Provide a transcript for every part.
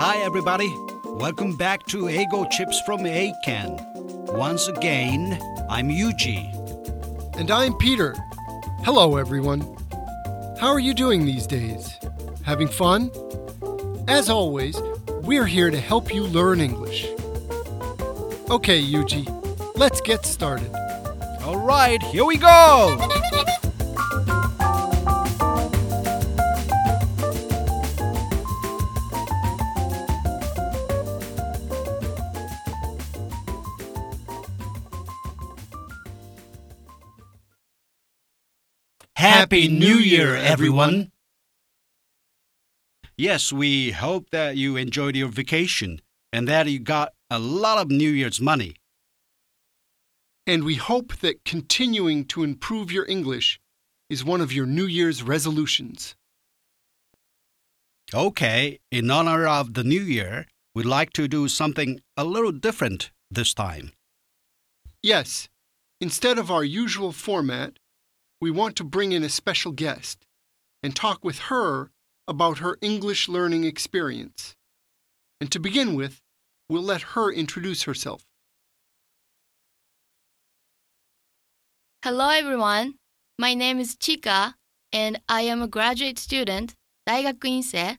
Hi, everybody. Welcome back to Eigo Chips from Eiken. Once again, I'm Yuji. And I'm Peter. Hello, everyone. How are you doing these days? Having fun? As always, we're here to help you learn English. Okay, Yuji, let's get started. All right, here we go. Happy New Year, everyone. Yes, we hope that you enjoyed your vacation and that you got a lot of New Year's money. And we hope that continuing to improve your English is one of your New Year's resolutions. Okay, in honor of the new year, we'd like to do something a little different this time. Yes, instead of our usual format, we want to bring in a special guest and talk with her about her English learning experience. And to begin with, we'll let her introduce herself. Hello, everyone. My name is Chika, and I am a graduate student, Daigakuinsei,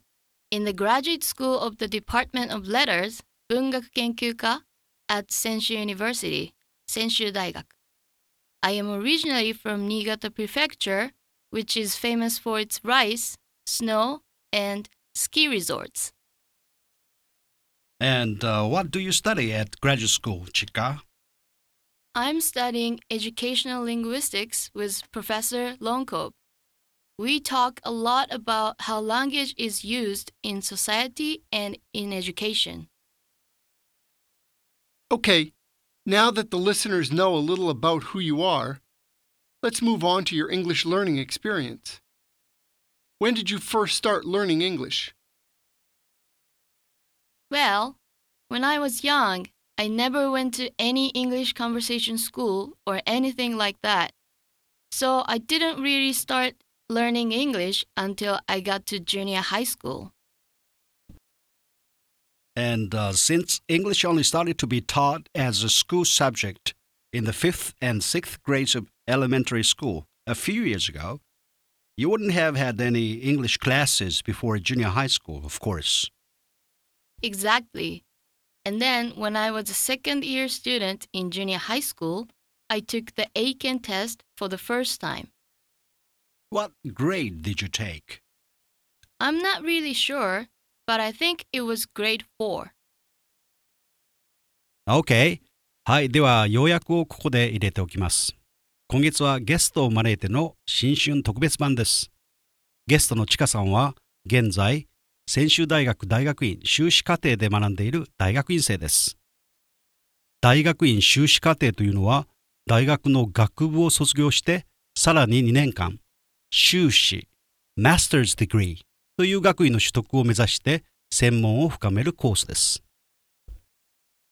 in the Graduate School of the Department of Letters, Bungaku Kenkyuka, at Senshu University, Senshu Daigaku. I am originally from Niigata Prefecture, which is famous for its rice, snow, and ski resorts. And uh, what do you study at graduate school, Chika? I'm studying educational linguistics with Professor Longkop. We talk a lot about how language is used in society and in education. Okay, now that the listeners know a little about who you are, let's move on to your English learning experience. When did you first start learning English? Well, when I was young, I never went to any English conversation school or anything like that. So I didn't really start learning English until I got to junior high school. And uh, since English only started to be taught as a school subject in the fifth and sixth grades of elementary school a few years ago, you wouldn't have had any English classes before junior high school, of course. Exactly. And then when I was a second year student in junior high school, I took the Eiken test for the first time. What grade did you take? I'm not really sure, but I think it was grade 4. OK。はい、では要約をここで入れておきます。今月はゲストを招いての新春特別版です。ゲストのちかさんは現在、専修大学大学院修士課程で学んでいる大学院生です。大学院修士課程というのは、大学の学部を卒業して、さらに2年間、修士、Master's Degree という学位の取得を目指して専門を深めるコースです。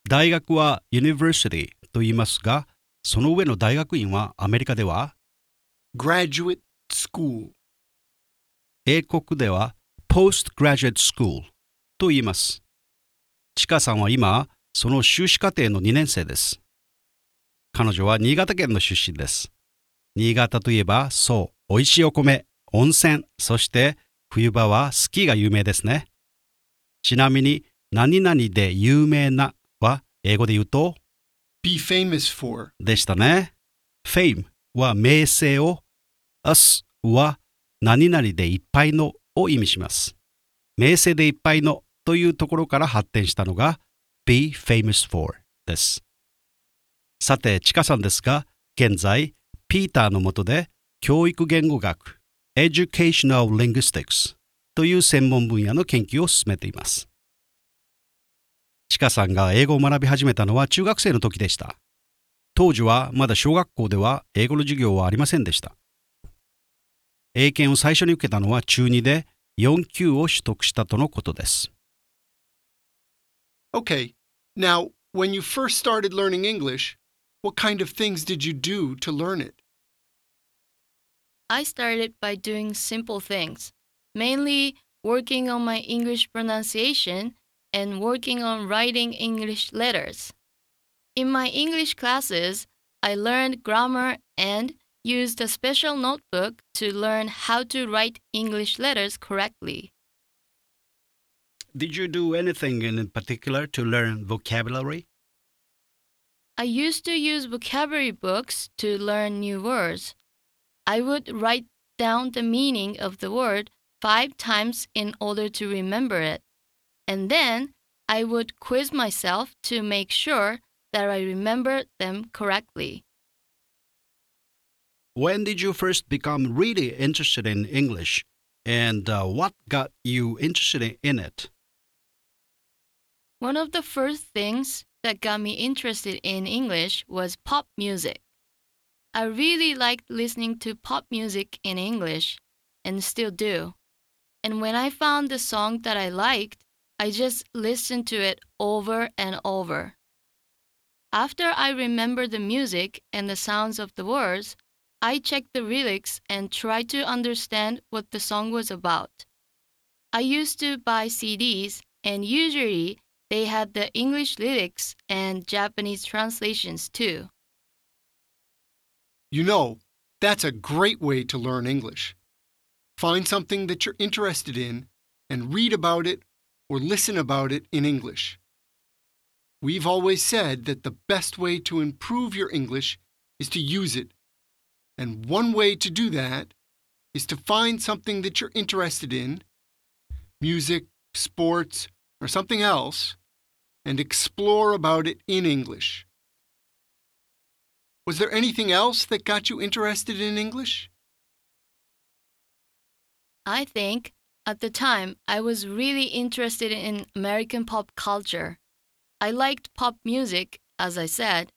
大学は University と言いますが、その上の大学院はアメリカでは、Graduate School. 英国では Postgraduate School と言います。ちかさんは今、その修士課程の2年生です。彼女は新潟県の出身です。新潟といえば、そう、美味しいお米、温泉、そして冬場はスキーが有名ですね。ちなみに、何々で有名なは英語で言うと、Be famous for. でしたね。fame は名声を、us は何々でいっぱいのを意味します。名声でいっぱいのというところから発展したのが be famous for です。さて、ちかさんですが、現在、ピーターの下で教育言語学 Educational Linguistics という専門分野の研究を進めています。ちかさんが英語を学び始めたのは中学生の時でした。当時はまだ小学校では英語の授業はありませんでした。英検を最初に受けたのは中2で4級を取得したとのことです。Okay, now, when you first started learning English, what kind of things did you do to learn it? I started by doing simple things, mainly working on my English pronunciation and working on writing English letters. In my English classes, I learned grammar and used a special notebook to learn how to write English letters correctly. Did you do anything in particular to learn vocabulary? I used to use vocabulary books to learn new words. I would write down the meaning of the word five times in order to remember it. And then I would quiz myself to make sure that I remembered them correctly. When did you first become really interested in English? And uh, what got you interested in it? One of the first things that got me interested in English was pop music. I really liked listening to pop music in English and still do. And when I found the song that I liked, I just listened to it over and over. After I remembered the music and the sounds of the words, I checked the lyrics and tried to understand what the song was about. I used to buy CDs, and usually they had the English lyrics and Japanese translations too. You know, that's a great way to learn English. Find something that you're interested in and read about it or listen about it in English. We've always said that the best way to improve your English is to use it. And one way to do that is to find something that you're interested in music, sports, or something else and explore about it in English. Was there anything else that got you interested in English? I think at the time I was really interested in American pop culture. I liked pop music, as I said,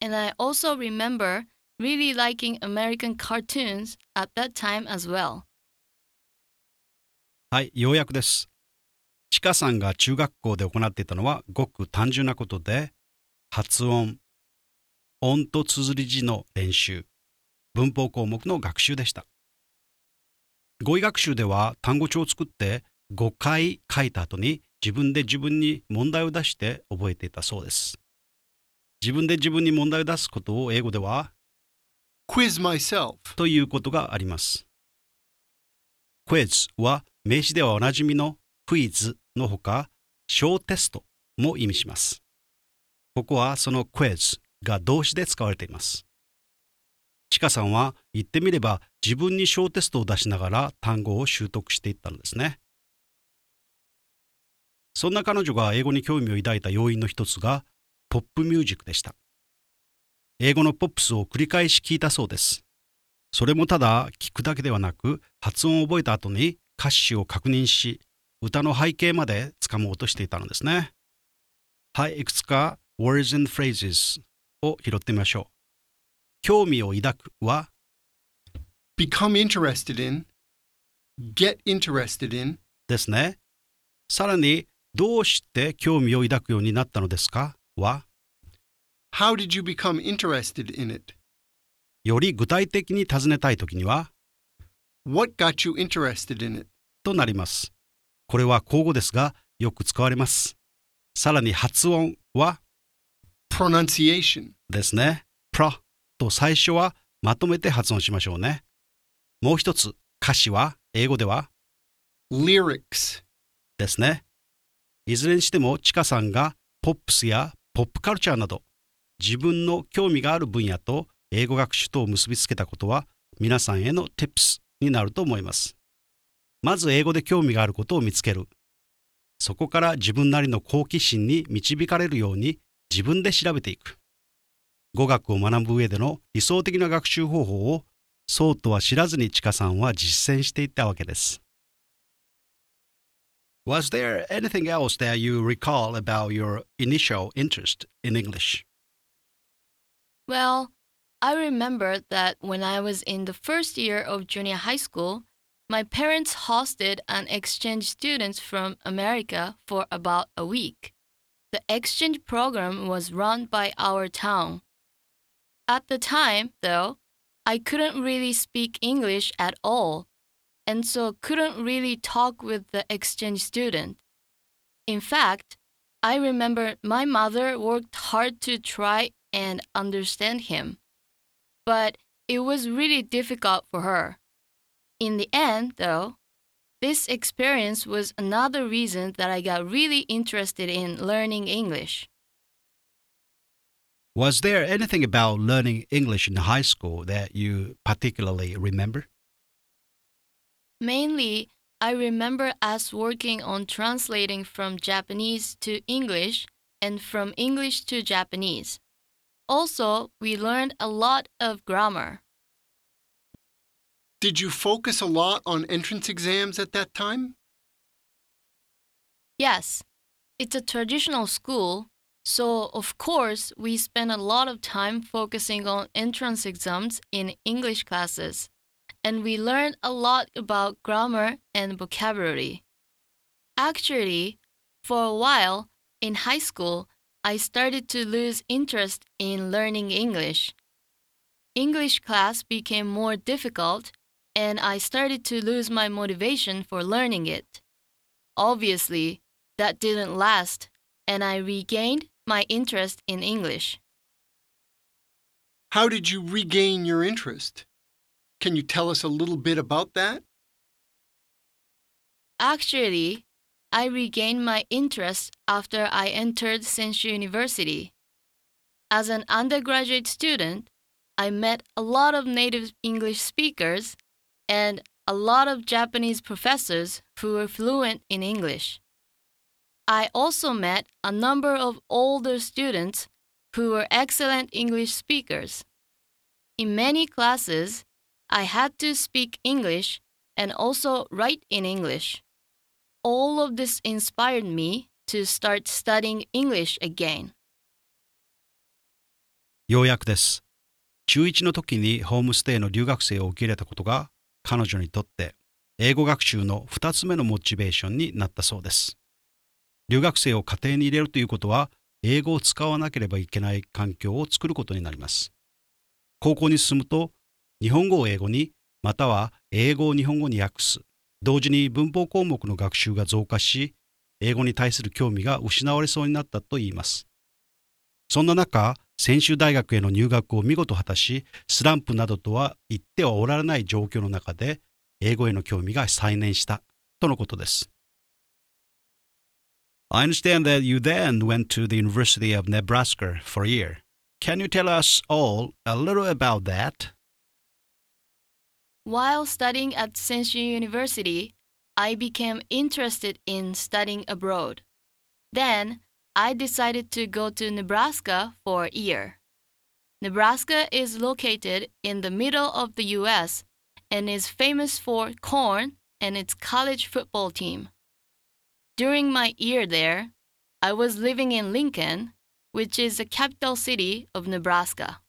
and I also remember really liking American cartoons at that time as well. はい、ようやくです。ちかさんが中学校で行っていたのはごく単純なことで、発音、 音と綴り字の練習、文法項目の学習でした。語彙学習では単語帳を作って5回書いた後に自分で自分に問題を出して覚えていたそうです。自分で自分に問題を出すことを英語では Quiz myself. ということがあります。quiz は名詞ではおなじみのクイズのほか小テストも意味します。ここはその quiz が動詞で使われています。ちかさんは言ってみれば自分に小テストを出しながら単語を習得していったのですね。そんな彼女が英語に興味を抱いた要因の一つがポップミュージックでした。英語のポップスを繰り返し聞いたそうです。それもただ聞くだけではなく発音を覚えた後に歌詞を確認し歌の背景までつかもうとしていたのですね。はい、いくつか words and phrases を拾ってみましょう。興味を抱くは Become interested in. Get interested in. ですね。さらにどうして興味を抱くようになったのですかは How did you become interested in it? より具体的に尋ねたいときには What got you interested in it? となります。これは口語ですがよく使われます。さらに発音は Pronunciation. ですね。pro と最初はまとめて発音しましょうね。もう一つ歌詞は英語では Lyrics. ですね。いずれにしてもちかさんがポップスやポップカルチャーなど自分の興味がある分野と英語学習とを結びつけたことは皆さんへの tips になると思います。まず英語で興味があることを見つける。そこから自分なりの好奇心に導かれるように自分で調べていく。語学を学ぶ上での理想的な学習方法をそうとは知らずにちかさんは実践していったわけです。Was there anything else that you recall about your initial interest in English? Well, I remember that when I was in the first year of junior high school, my parents hosted an exchange students from America for about a week. The exchange program was run by our town. At the time, though, I couldn't really speak English at all, and so couldn't really talk with the exchange student. In fact, I remember my mother worked hard to try and understand him, but it was really difficult for her. In the end, though, this experience was another reason that I got really interested in learning English. Was there anything about learning English in high school that you particularly remember? Mainly, I remember us working on translating from Japanese to English and from English to Japanese. Also, we learned a lot of grammar. Did you focus a lot on entrance exams at that time? Yes, it's a traditional school, so of course we spend a lot of time focusing on entrance exams in English classes, and we learn a lot about grammar and vocabulary. Actually, for a while in high school, I started to lose interest in learning English. English class became more difficult, and I started to lose my motivation for learning it. Obviously, that didn't last, and I regained my interest in English. How did you regain your interest? Can you tell us a little bit about that? Actually, I regained my interest after I entered Senshu University. As an undergraduate student, I met a lot of native English speakers and a lot of Japanese professors who were fluent in English. I also met a number of older students who were excellent English speakers. In many classes, I had to speak English and also write in English. All of this inspired me to start studying English again. ようやくです。中1の時にホームステイの留学生を受け入れたことが 彼女にとって英語学習の2つ目のモチベーションになったそうです。留学生を家庭に入れるということは英語を使わなければいけない環境を作ることになります。高校に進むと日本語を英語にまたは英語を日本語に訳す同時に文法項目の学習が増加し英語に対する興味が失われそうになったといいます。そんな中、専修大学への入学を見事果たし、スランプなどとは言ってはおられない状況の中で、英語への興味が再燃したとのことです。I understand that you then went to the University of Nebraska for a year. Can you tell us all a little about that? While studying at Senshu University, I became interested in studying abroad. Then, I decided to go to Nebraska for a year. Nebraska is located in the middle of the US and is famous for corn and its college football team. During my year there, I was living in Lincoln, which is the capital city of Nebraska.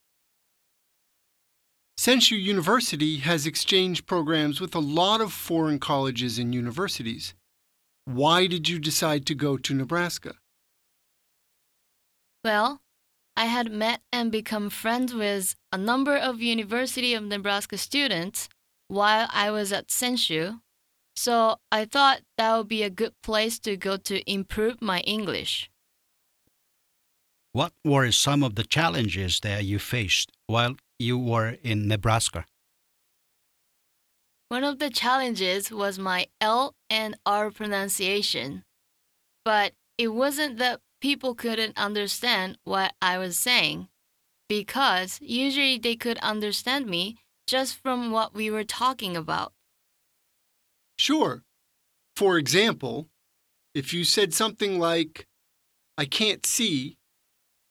Senshu University has exchange programs with a lot of foreign colleges and universities. Why did you decide to go to Nebraska? Well, I had met and become friends with a number of University of Nebraska students while I was at Senshu, so I thought that would be a good place to go to improve my English. What were some of the challenges that you faced while you were in Nebraska? One of the challenges was my L and R pronunciation, but it wasn't that people couldn't understand what I was saying, because usually they could understand me just from what we were talking about. Sure. For example, if you said something like, I can't see,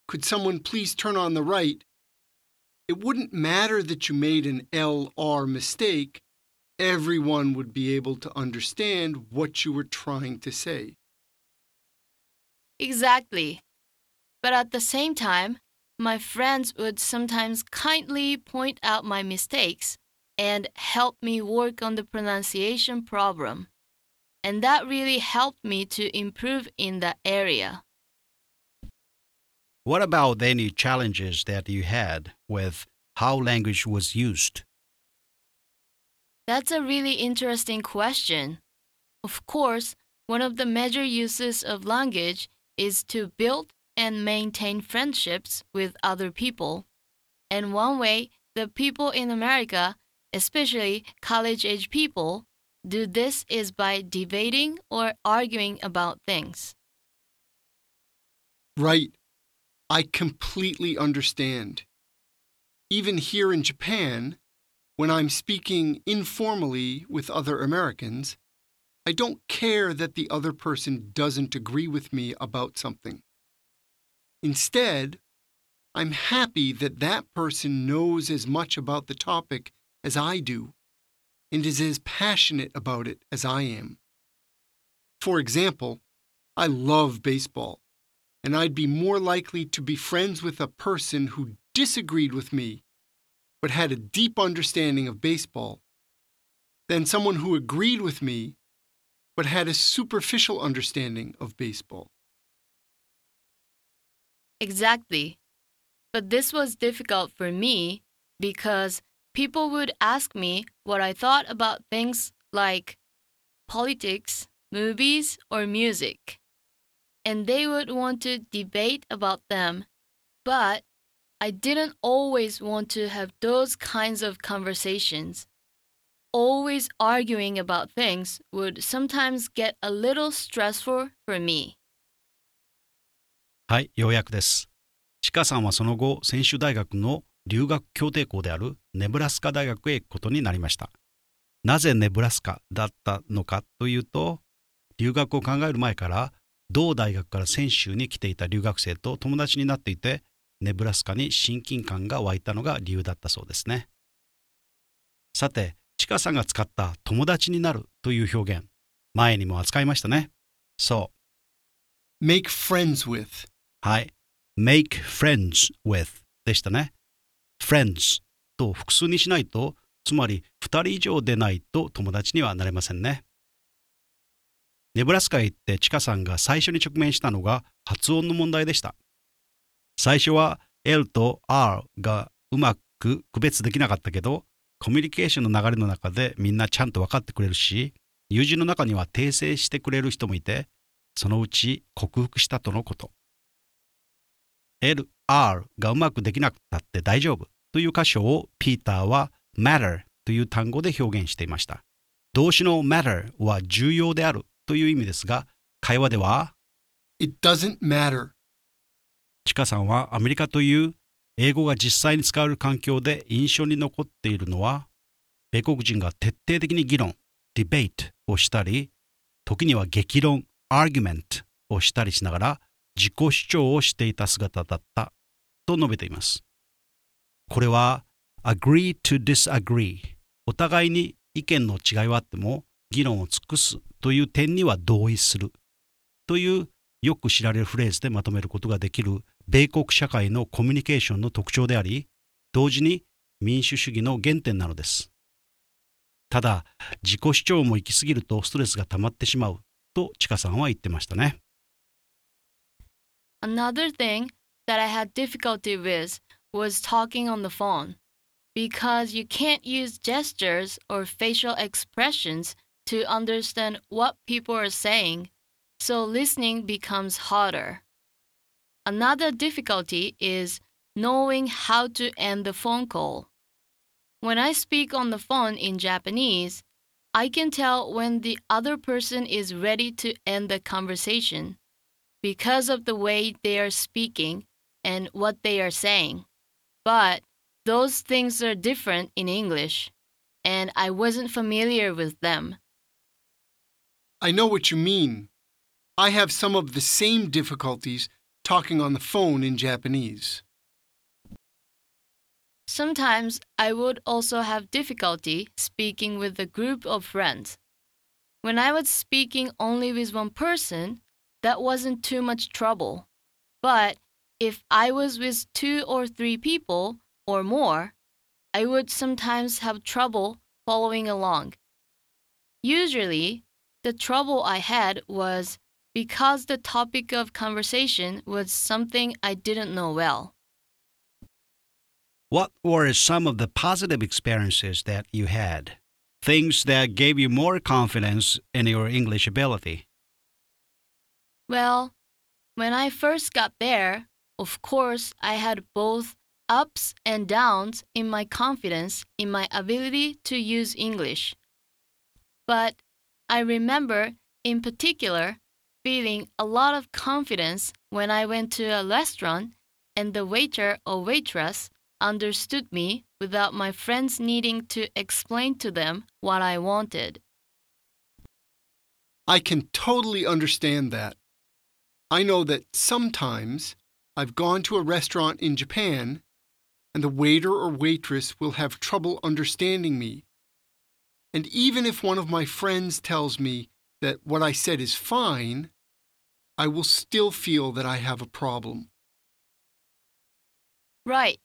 could someone please turn on the right? It wouldn't matter that you made an LR mistake, everyone would be able to understand what you were trying to say. Exactly. But at the same time, my friends would sometimes kindly point out my mistakes and help me work on the pronunciation problem. And that really helped me to improve in that area. What about any challenges that you had with how language was used? That's a really interesting question. Of course, one of the major uses of language is to build and maintain friendships with other people. And one way the people in America, especially college age people, do this is by debating or arguing about things. Right. I completely understand. Even here in Japan, when I'm speaking informally with other Americans, I don't care that the other person doesn't agree with me about something. Instead, I'm happy that that person knows as much about the topic as I do and is as passionate about it as I am. For example, I love baseball, and I'd be more likely to be friends with a person who disagreed with me but had a deep understanding of baseball than someone who agreed with me but had a superficial understanding of baseball. Exactly. But this was difficult for me because people would ask me what I thought about things like politics, movies, or music. And they would want to debate about them, but I didn't always want to have those kinds of conversations. Always arguing about things would sometimes get a little stressful for me. はい、ようやくです。ちかさんはその後、専修大学の留学協定校であるネブラスカ大学へ行くことになりました。なぜネブラスカだったのかというと、留学を考える前から、同大学から専修に来ていた留学生と友達になっていて、ネブラスカに親近感が湧いたのが理由だったそうですね。さて、ちかさんが使った友達になるという表現、前にも扱いましたね。そう。Make friends with. はい。make friends with でしたね。friends と複数にしないと、つまり2人以上でないと友達にはなれませんね。ネブラスカへ行ってチカさんが最初に直面したのが発音の問題でした。最初は L と R がうまく区別できなかったけど、コミュニケーションの流れの中でみんなちゃんと分かってくれるし、友人の中には訂正してくれる人もいて、そのうち克服したとのこと。L、R がうまくできなくたって大丈夫という箇所をピーターは matter という単語で表現していました。動詞の matter は重要であるという意味ですが、会話では、It doesn't matter. チカさんはアメリカという英語が実際に使われる環境で印象に残っているのは、米国人が徹底的に議論、debate をしたり、時には激論、argument をしたりしながら自己主張をしていた姿だったと述べています。これは agree to disagree お互いに意見の違いはあっても議論を尽くすという点には同意するというよく知られるフレーズでまとめることができる米国社会のコミュニケーションの特徴であり同時に民主主義の原点なのですただ自己主張も行き過ぎるとストレスが溜まってしまうとチカさんは言ってましたね Another thing that I had difficulty with was talking on the phone because you can't use gestures or facial expressions to understand what people are saying, so listening becomes harder. Another difficulty is knowing how to end the phone call. When I speak on the phone in Japanese, I can tell when the other person is ready to end the conversation because of the way they are speaking and what they are saying. But those things are different in English, and I wasn't familiar with them. I know what you mean. I have some of the same difficulties talking on the phone in Japanese. Sometimes I would also have difficulty speaking with a group of friends. When I was speaking only with one person, that wasn't too much trouble. But if I was with two or three people or more, I would sometimes have trouble following along. Usually, the trouble I had was because the topic of conversation was something I didn't know well. What were some of the positive experiences that you had? Things that gave you more confidence in your English ability? Well, when I first got there, of course, I had both ups and downs in my confidence in my ability to use English. But I remember, in particular, feeling a lot of confidence when I went to a restaurant and the waiter or waitress understood me without my friends needing to explain to them what I wanted. I can totally understand that. I know that sometimes I've gone to a restaurant in Japan and the waiter or waitress will have trouble understanding me. And even if one of my friends tells me that what I said is fine, I will still feel that I have a problem. Right.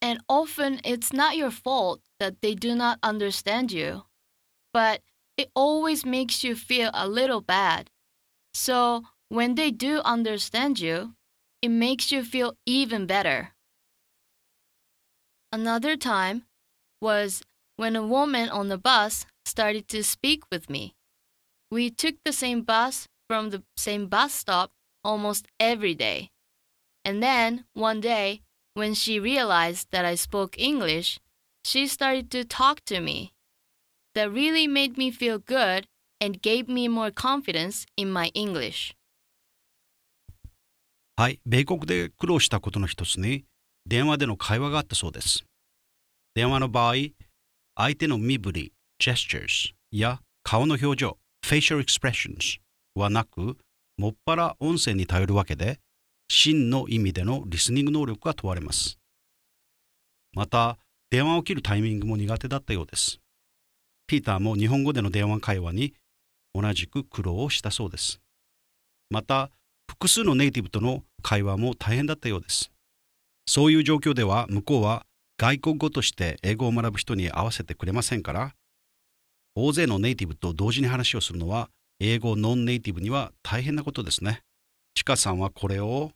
And often it's not your fault that they do not understand you, but it always makes you feel a little bad. So when they do understand you, it makes you feel even better. Another time was when a woman on the bus started to speak with me. We took the same bus from the same bus stop almost every day. And then one day, when she realized that I spoke English, she started to talk to me. That really made me feel good and gave me more confidence in my English. はい、米国で苦労したことの一つに電話での会話があったそうです。電話の場合、相手の身振り、gestures や顔の表情、 facial expressions はなく、もっぱら音声に頼るわけで、真の意味でのリスニング能力が問われます。また、電話を切るタイミングも苦手だったようです。ピーターも日本語での電話会話に同じく苦労をしたそうです。また、複数のネイティブとの会話も大変だったようです。そういう状況では向こうは外国語として英語を学ぶ人に合わせてくれませんから、大勢のネイティブと同時に話をするのは英語ノンネイティブには大変なことですね。ちかさんはこれを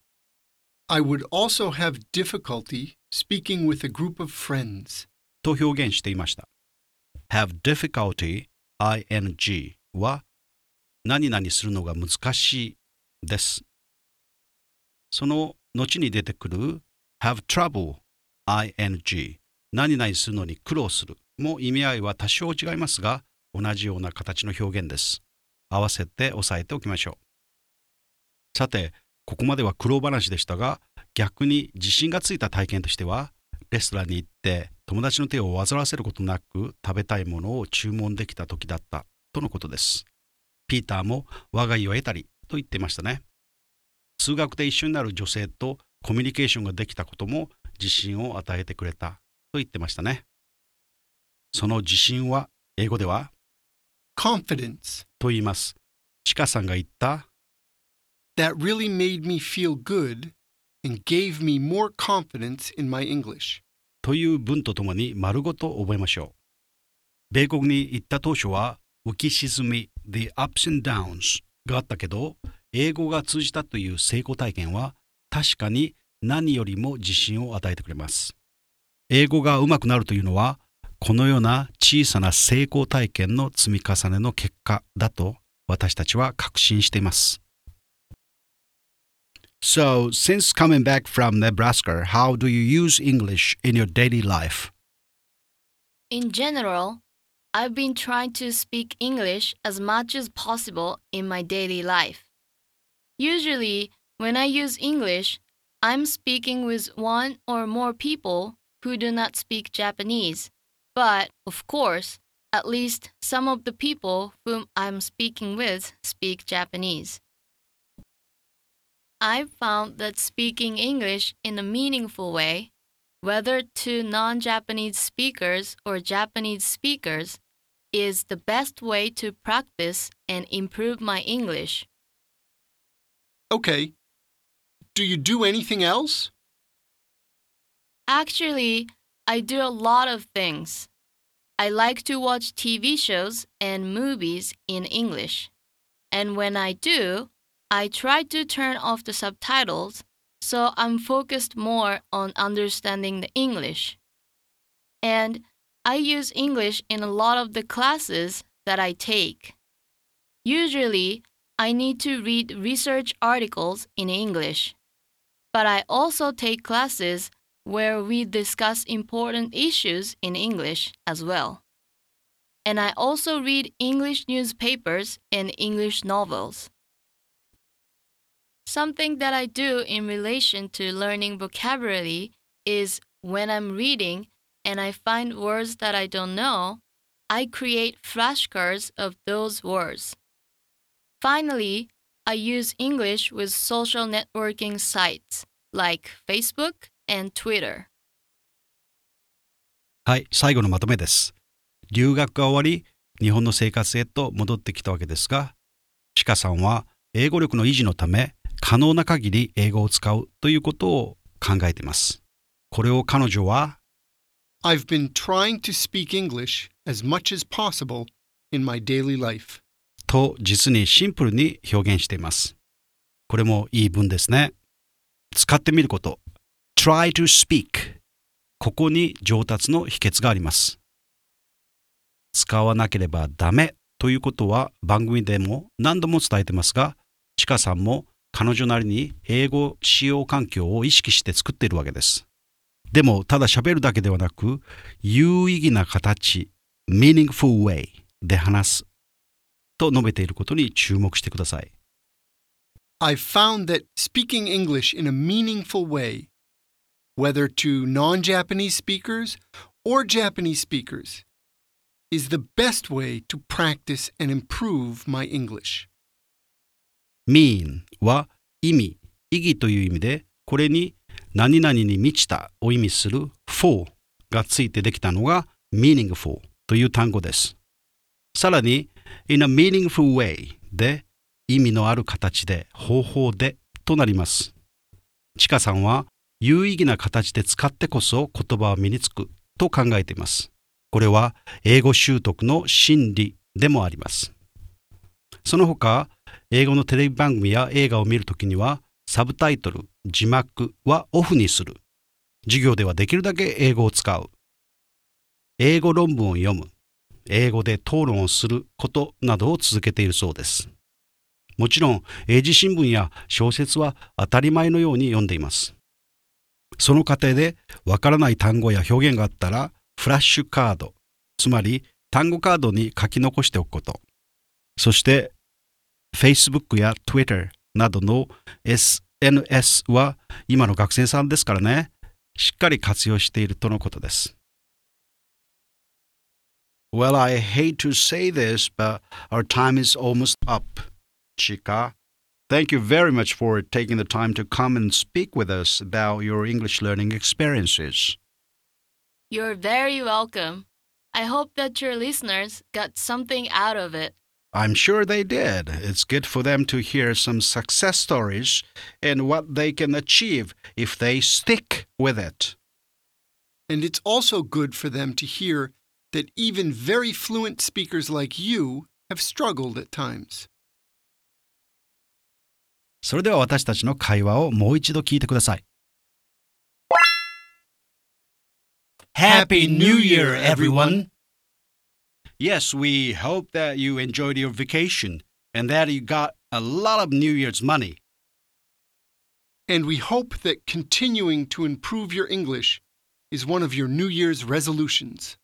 ？I would also have difficulty speaking with a group of friends. と表現していました。have difficulty ing は何々するのが難しいです。その後に出てくる have trouble ing 何々するのに苦労するも意味合いは多少違いますが同じような形の表現です。合わせて押さえておきましょう。さて、ここまでは苦労話でしたが逆に自信がついた体験としてはレストランに行って友達の手を煩わせることなく食べたいものを注文できた時だったとのことです。ピーターも我が家を得たりと言ってましたね。数学で一緒になる女性とコミュニケーションができたことも自信を与えてくれたと言ってましたね。その自信は英語では Confidence. と言います。ちかさんが言った That really made me feel good and gave me more confidence in my English. という文とともに丸ごと覚えましょう。米国に行った当初は浮き沈み The ups and downs があったけど英語が通じたという成功体験は確かに何よりも自信を与えてくれます。英語が上手くなるというのはこのような小さな成功体験の積み重ねの結果だと私たちは確信しています。So, since coming back from Nebraska, how do you use English in your daily life? In general, I've been trying to speak English as much as possible in my daily life. Usually, when I use English, I'm speaking with one or more people who do not speak Japanese. But, of course, at least some of the people whom I'm speaking with speak Japanese. I've found that speaking English in a meaningful way whether to non Japanese speakers or Japanese speakers, is the best way to practice and improve my English. Okay. Do you do anything else? Actually, I do a lot of things. I like to watch TV shows and movies in English. And when I do, I try to turn off the subtitles so I'm focused more on understanding the English. And I use English in a lot of the classes that I take. Usually, I need to read research articles in English. But I also take classes where we discuss important issues in English as well. And I also read English newspapers and English novels. Something that I do in relation to learning vocabulary is when I'm reading and I find words that I don't know, I create flashcards of those words. Finally, I use English with social networking sites like Facebook and Twitter. はい、最後のまとめです。留学が終わり、日本の生活へと戻ってきたわけですが、ちかさんは英語力の維持のため、可能な限り英語を使うということを考えています。これを彼女は I've been trying to speak English as much as possible in my daily life. と実にシンプルに表現しています。これもいい文ですね。使ってみること。Try to speak。ここに上達の秘訣があります。使わなければダメということは番組でも何度も伝えてますが、ちかさんも彼女なりに英語使用環境を意識して作っているわけです。でも、ただ喋るだけではなく、有意義な形、meaningful way で話すと述べていることに注目してください。I found that speaking English in a meaningful way, whether to non Japanese speakers or Japanese speakers, is the best way to practice and improve my English. mean は意味、意義という意味で、これに何々に満ちたを意味する for がついてできたのが meaningful という単語です。さらに in a meaningful way で意味のある形で方法でとなります。ちかさんは有意義な形で使ってこそ言葉は身につくと考えています。これは英語習得の真理でもあります。その他、英語のテレビ番組や映画を見るときには、サブタイトル、字幕はオフにする。授業ではできるだけ英語を使う。英語論文を読む。英語で討論をすることなどを続けているそうです。もちろん、英字新聞や小説は当たり前のように読んでいます。その過程でわからない単語や表現があったら、フラッシュカード、つまり単語カードに書き残しておくこと。そして、Facebook や Twitter などの SNS は今の学生さんですからね、しっかり活用しているとのことです。Well, I hate to say this, but our time is almost up. Chica, thank you very much for taking the time to come and speak with us about your English learning experiences. You're very welcome. I hope that your listeners got something out of it. I'm sure they did. It's good for them to hear some success stories and what they can achieve if they stick with it. And it's also good for them to hear that even very fluent speakers like you have struggled at times. それでは私たちの会話をもう一度聞いてください。Happy New Year, everyone! Yes, we hope that you enjoyed your vacation and that you got a lot of New Year's money. And we hope that continuing to improve your English is one of your New Year's resolutions.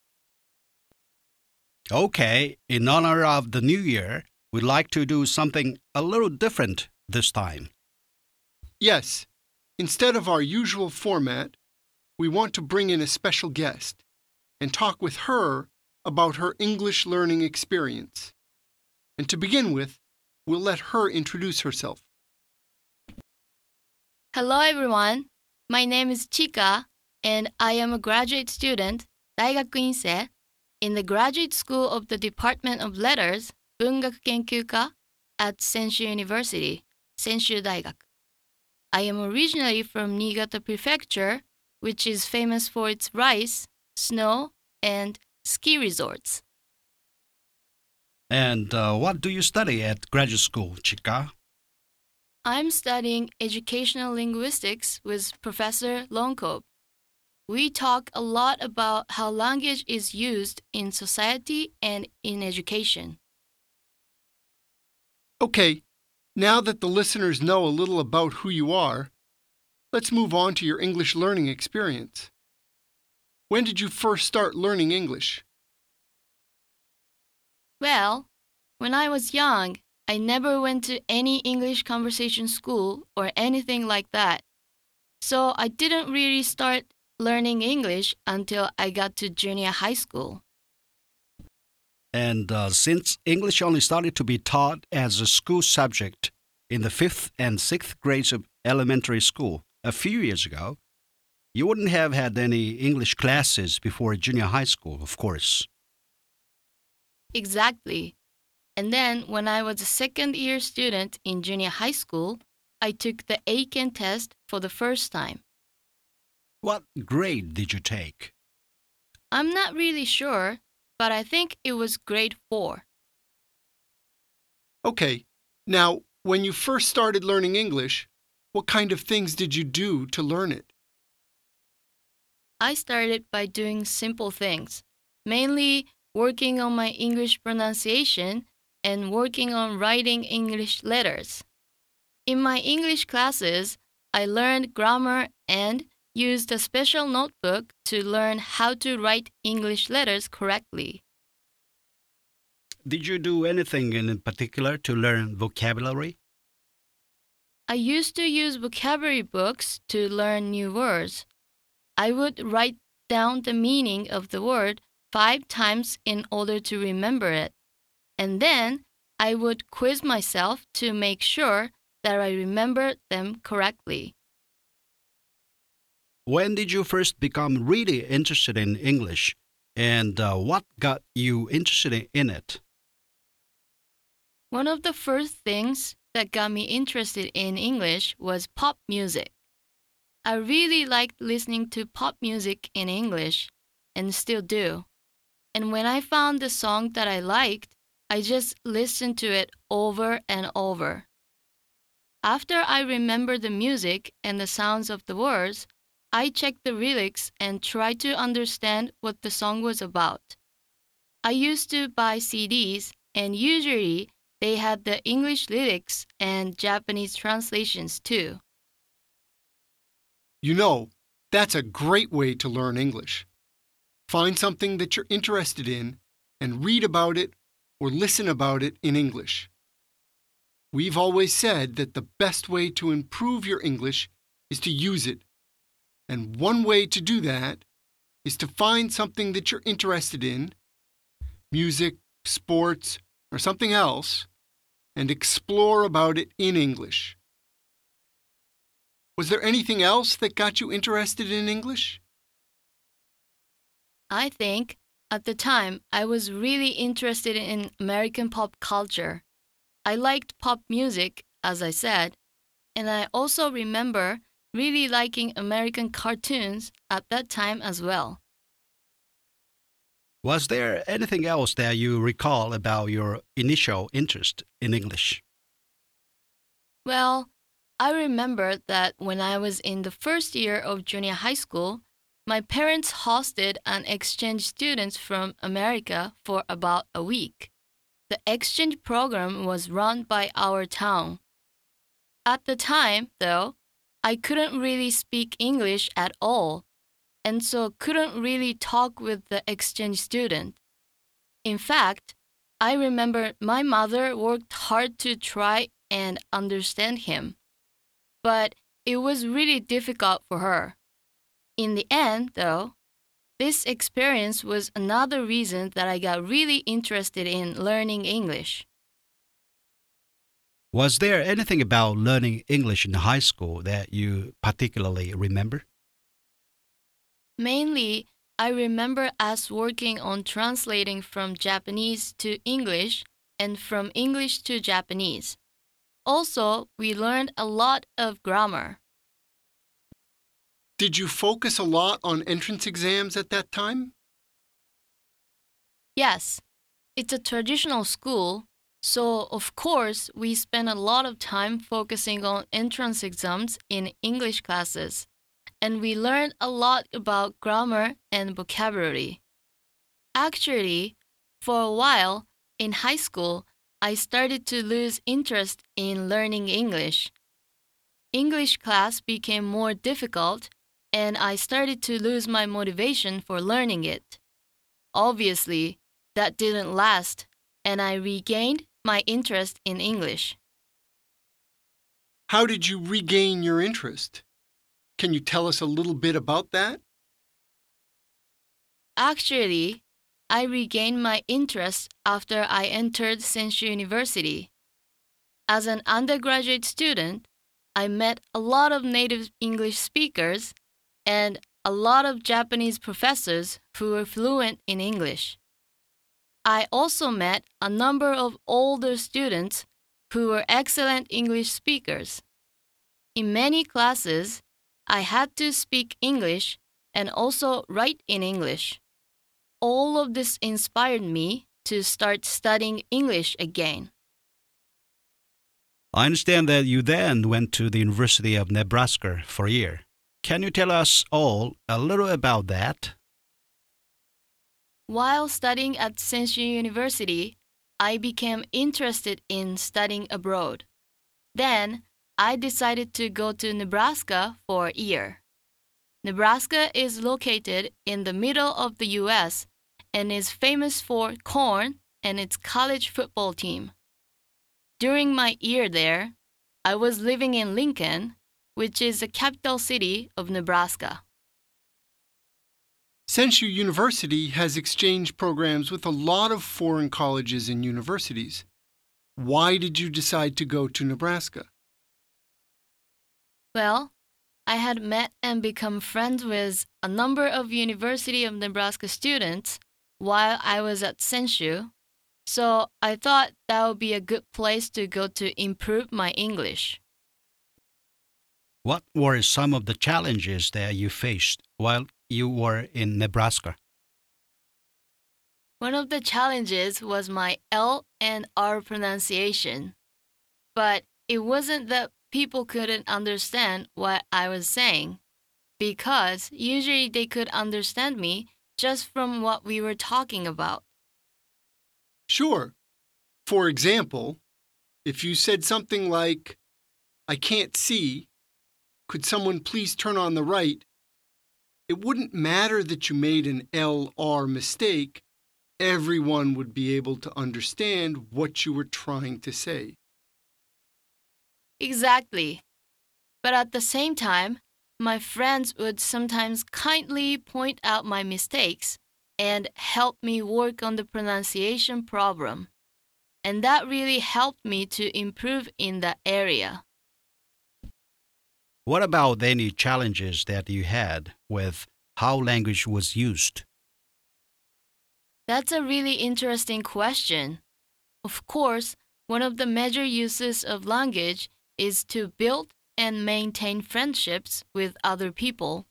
Okay, in honor of the new year, we'd like to do something a little different this time. Yes, instead of our usual format, we want to bring in a special guest and talk with her about her English learning experience. And to begin with, we'll let her introduce herself. Hello, everyone. My name is Chika, and I am a graduate student, 大学院生, in the Graduate School of the Department of Letters, 文学研究科 at Senshu University, Senshu 大学. I am originally from Niigata Prefecture, which is famous for its rice, snow, and ski resorts. And uh, what do you study at graduate school, Chika? I'm studying educational linguistics with Professor Longkop. We talk a lot about how language is used in society and in education. Okay, Now that the listeners know a little about who you are, let's move on to your English learning experience. When did you first start learning English? Well, when I was young, I never went to any English conversation school or anything like that. So I didn't really start learning English until I got to junior high school. And uh, since English only started to be taught as a school subject in the fifth and sixth grades of elementary school a few years ago, you wouldn't have had any English classes before junior high school, of course. Exactly. And then when I was a second year student in junior high school, I took the Eiken test for the first time. What grade did you take? I'm not really sure, but I think it was grade 4. Okay, now, when you first started learning English, what kind of things did you do to learn it? I started by doing simple things, mainly working on my English pronunciation and working on writing English letters. In my English classes, I learned grammar and used a special notebook to learn how to write English letters correctly. Did you do anything in particular to learn vocabulary? I used to use vocabulary books to learn new words. I would write down the meaning of the word five times in order to remember it. And then I would quiz myself to make sure that I remembered them correctly. When did you first become really interested in English? And uh, what got you interested in it? One of the first things that got me interested in English was pop music. I really liked listening to pop music in English, and still do. And when I found the song that I liked, I just listened to it over and over. After I remembered the music and the sounds of the words, I checked the lyrics and tried to understand what the song was about. I used to buy CDs, and usually they had the English lyrics and Japanese translations too. You know, that's a great way to learn English. Find something that you're interested in and read about it or listen about it in English. We've always said that the best way to improve your English is to use it. And one way to do that is to find something that you're interested in music, sports, or something else and explore about it in English. Was there anything else that got you interested in English? I think at the time I was really interested in American pop culture. I liked pop music, as I said, and I also remember really liking American cartoons at that time as well. Was there anything else that you recall about your initial interest in English? Well, I remember that when I was in the first year of junior high school, my parents hosted an exchange students from America for about a week. The exchange program was run by our town. At the time, though, I couldn't really speak English at all, and so couldn't really talk with the exchange student. In fact, I remember my mother worked hard to try and understand him, but it was really difficult for her. In the end, though, this experience was another reason that I got really interested in learning English. Was there anything about learning English in high school that you particularly remember? Mainly, I remember us working on translating from Japanese to English and from English to Japanese. Also, we learned a lot of grammar. Did you focus a lot on entrance exams at that time? Yes, it's a traditional school, so of course we spend a lot of time focusing on entrance exams in English classes, and we learn a lot about grammar and vocabulary. Actually, for a while in high school, I started to lose interest in learning English. English class became more difficult, and I started to lose my motivation for learning it. Obviously, that didn't last, and I regained my interest in English. How did you regain your interest? Can you tell us a little bit about that? Actually, I regained my interest after I entered Senshu University. As an undergraduate student, I met a lot of native English speakers and a lot of Japanese professors who were fluent in English. I also met a number of older students who were excellent English speakers. In many classes, I had to speak English and also write in English. All of this inspired me to start studying English again. I understand that you then went to the University of Nebraska for a year. Can you tell us all a little about that? While studying at Senshu University, I became interested in studying abroad. Then, I decided to go to Nebraska for a year. Nebraska is located in the middle of the US and is famous for corn and its college football team. During my year there, I was living in Lincoln, which is the capital city of Nebraska. Senshu University has exchange programs with a lot of foreign colleges and universities. Why did you decide to go to Nebraska? Well, I had met and become friends with a number of University of Nebraska students while I was at Senshu, so I thought that would be a good place to go to improve my English. What were some of the challenges that you faced while you were in Nebraska? One of the challenges was my L and R pronunciation. But it wasn't that people couldn't understand what I was saying, because usually they could understand me just from what we were talking about. Sure. For example, if you said something like, I can't see, could someone please turn on the right? It wouldn't matter that you made an LR mistake, everyone would be able to understand what you were trying to say. Exactly. But at the same time, my friends would sometimes kindly point out my mistakes and help me work on the pronunciation problem. And that really helped me to improve in that area. What about any challenges that you had with how language was used? That's a really interesting question. Of course, one of the major uses of language is to build and maintain friendships with other people.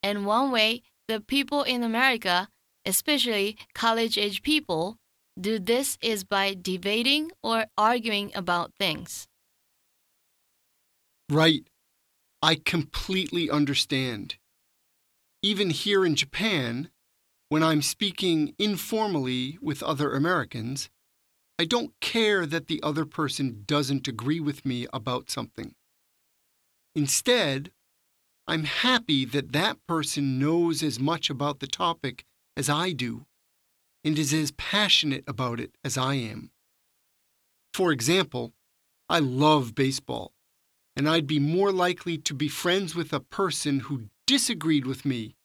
And one way the people in America, especially college age people, do this is by debating or arguing about things. Right. I completely understand. Even here in Japan, when I'm speaking informally with other Americans, I don't care that the other person doesn't agree with me about something. Instead, I'm happy that that person knows as much about the topic as I do and is as passionate about it as I am. For example, I love baseball, and I'd be more likely to be friends with a person who disagreed with me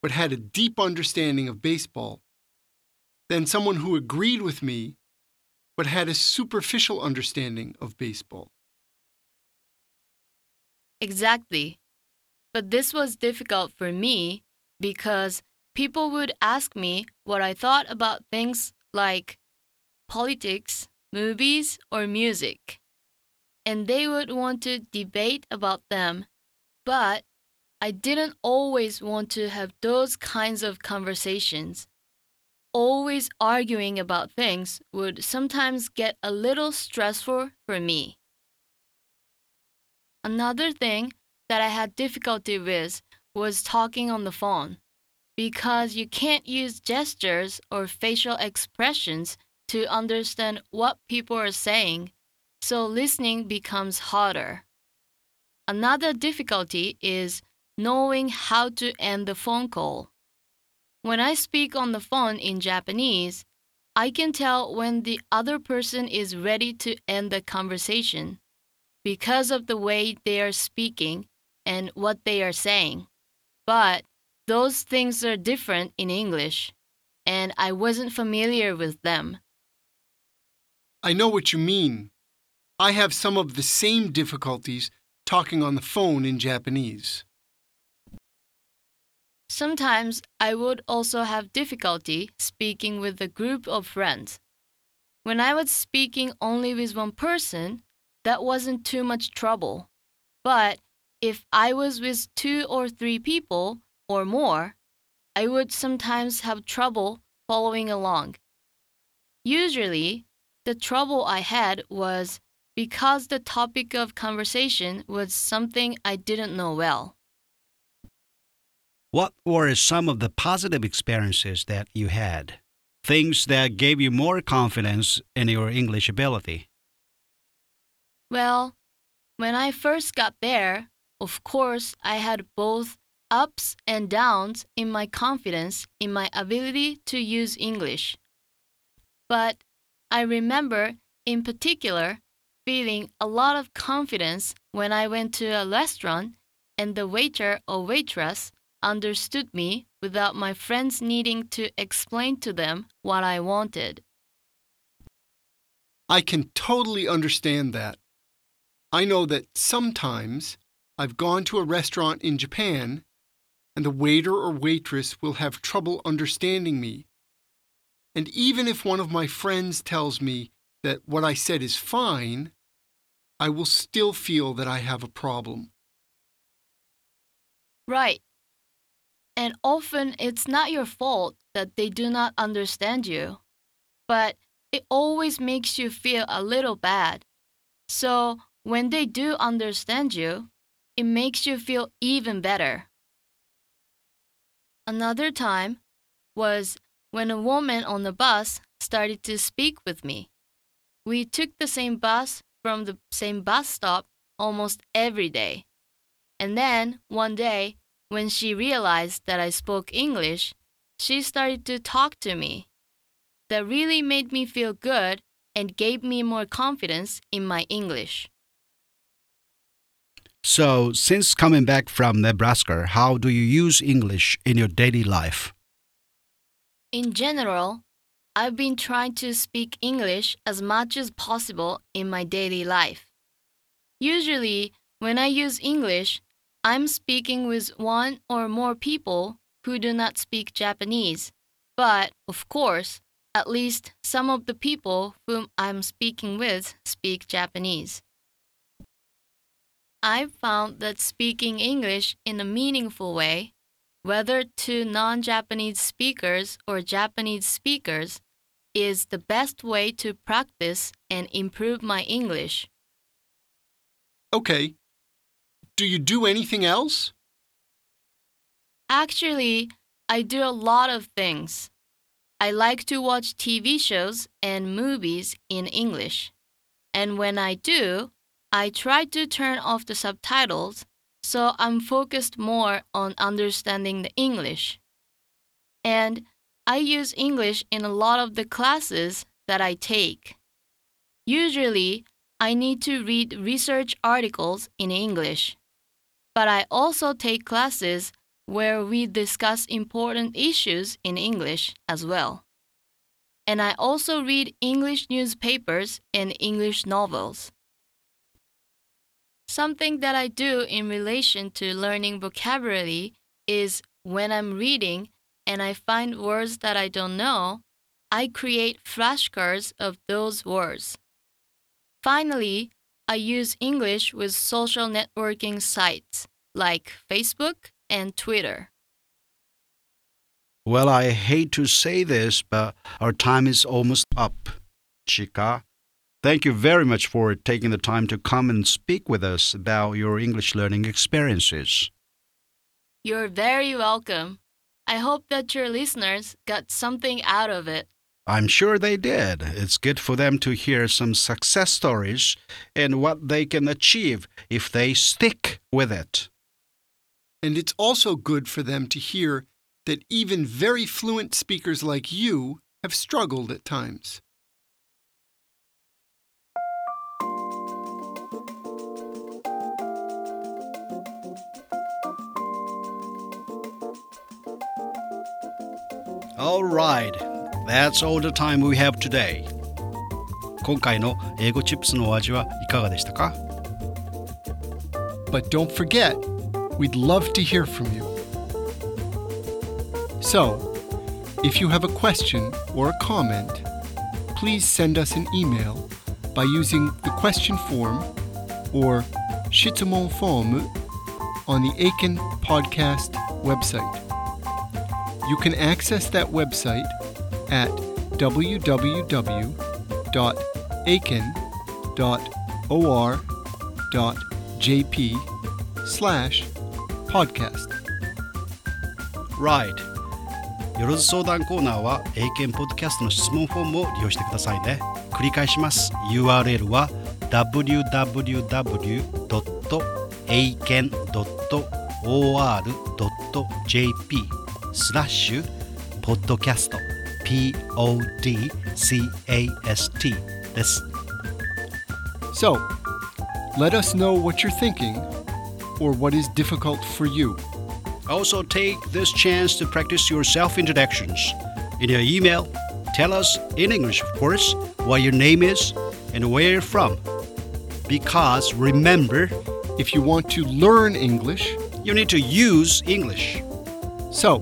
but had a deep understanding of baseball than someone who agreed with me but had a superficial understanding of baseball. Exactly. But this was difficult for me because people would ask me what I thought about things like politics, movies, or music. And they would want to debate about them, but I didn't always want to have those kinds of conversations. Always arguing about things would sometimes get a little stressful for me. Another thing that I had difficulty with was talking on the phone because you can't use gestures or facial expressions to understand what people are saying, so listening becomes harder. Another difficulty is knowing how to end the phone call. When I speak on the phone in Japanese, I can tell when the other person is ready to end the conversation because of the way they are speaking and what they are saying. But those things are different in English, and I wasn't familiar with them. I know what you mean. I have some of the same difficulties talking on the phone in Japanese. Sometimes I would also have difficulty speaking with a group of friends. When I was speaking only with one person, that wasn't too much trouble. But if I was with two or three people or more, I would sometimes have trouble following along. Usually, the trouble I had was because the topic of conversation was something I didn't know well. What were some of the positive experiences that you had? Things that gave you more confidence in your English ability? Well, when I first got there, of course, I had both ups and downs in my confidence in my ability to use English. But I remember, in particular, feeling a lot of confidence when I went to a restaurant and the waiter or waitress understood me without my friends needing to explain to them what I wanted. I can totally understand that. I know that sometimes I've gone to a restaurant in Japan and the waiter or waitress will have trouble understanding me. And even if one of my friends tells me that what I said is fine, I will still feel that I have a problem. Right. And often it's not your fault that they do not understand you, but it always makes you feel a little bad. So when they do understand you, it makes you feel even better. Another time was when a woman on the bus started to speak with me. We took the same bus from the same bus stop almost every day. And then one day, when she realized that I spoke English, she started to talk to me. That really made me feel good and gave me more confidence in my English. So, since coming back from Nebraska, how do you use English in your daily life? In general, I've been trying to speak English as much as possible in my daily life. Usually, when I use English, I'm speaking with one or more people who do not speak Japanese. But, of course, at least some of the people whom I'm speaking with speak Japanese. I've found that speaking English in a meaningful way, whether to non Japanese speakers or Japanese speakers, is the best way to practice and improve my English. Okay. Do you do anything else? Actually, I do a lot of things. I like to watch TV shows and movies in English. And when I do, I try to turn off the subtitles so I'm focused more on understanding the English. And I use English in a lot of the classes that I take. Usually, I need to read research articles in English. But I also take classes where we discuss important issues in English as well. And I also read English newspapers and English novels. Something that I do in relation to learning vocabulary is when I'm reading and I find words that I don't know, I create flashcards of those words. Finally, I use English with social networking sites like Facebook and Twitter. Well, I hate to say this, but our time is almost up. Chika, thank you very much for taking the time to come and speak with us about your English learning experiences. You're very welcome. I hope that your listeners got something out of it. I'm sure they did. It's good for them to hear some success stories and what they can achieve if they stick with it. And it's also good for them to hear that even very fluent speakers like you have struggled at times. All right. That's all the time we have today. 今回の英語チップスのお味はいかがでしたか But don't forget, we'd love to hear from you. So, if you have a question or a comment, please send us an email by using the question form or Shitumon form on the Eiken Podcast website. You can access that website at www.aiken.or.jp slash podcast. Right よろず相談コーナーは英検ポッドキャストの質問フォームを利用してくださいね繰り返します URL は www.aiken.or.jp スラッシュポッドキャスト podcast です So, let us know what you're thinking or what is difficult for you. Also, take this chance to practice your self introductions. In your email, tell us in English, of course, what your name is and where you're from. Because remember, If you want to learn English, you need to use English. so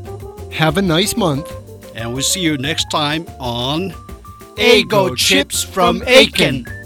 have a nice month. And we'll see you next time on Eigo Chips from Eiken.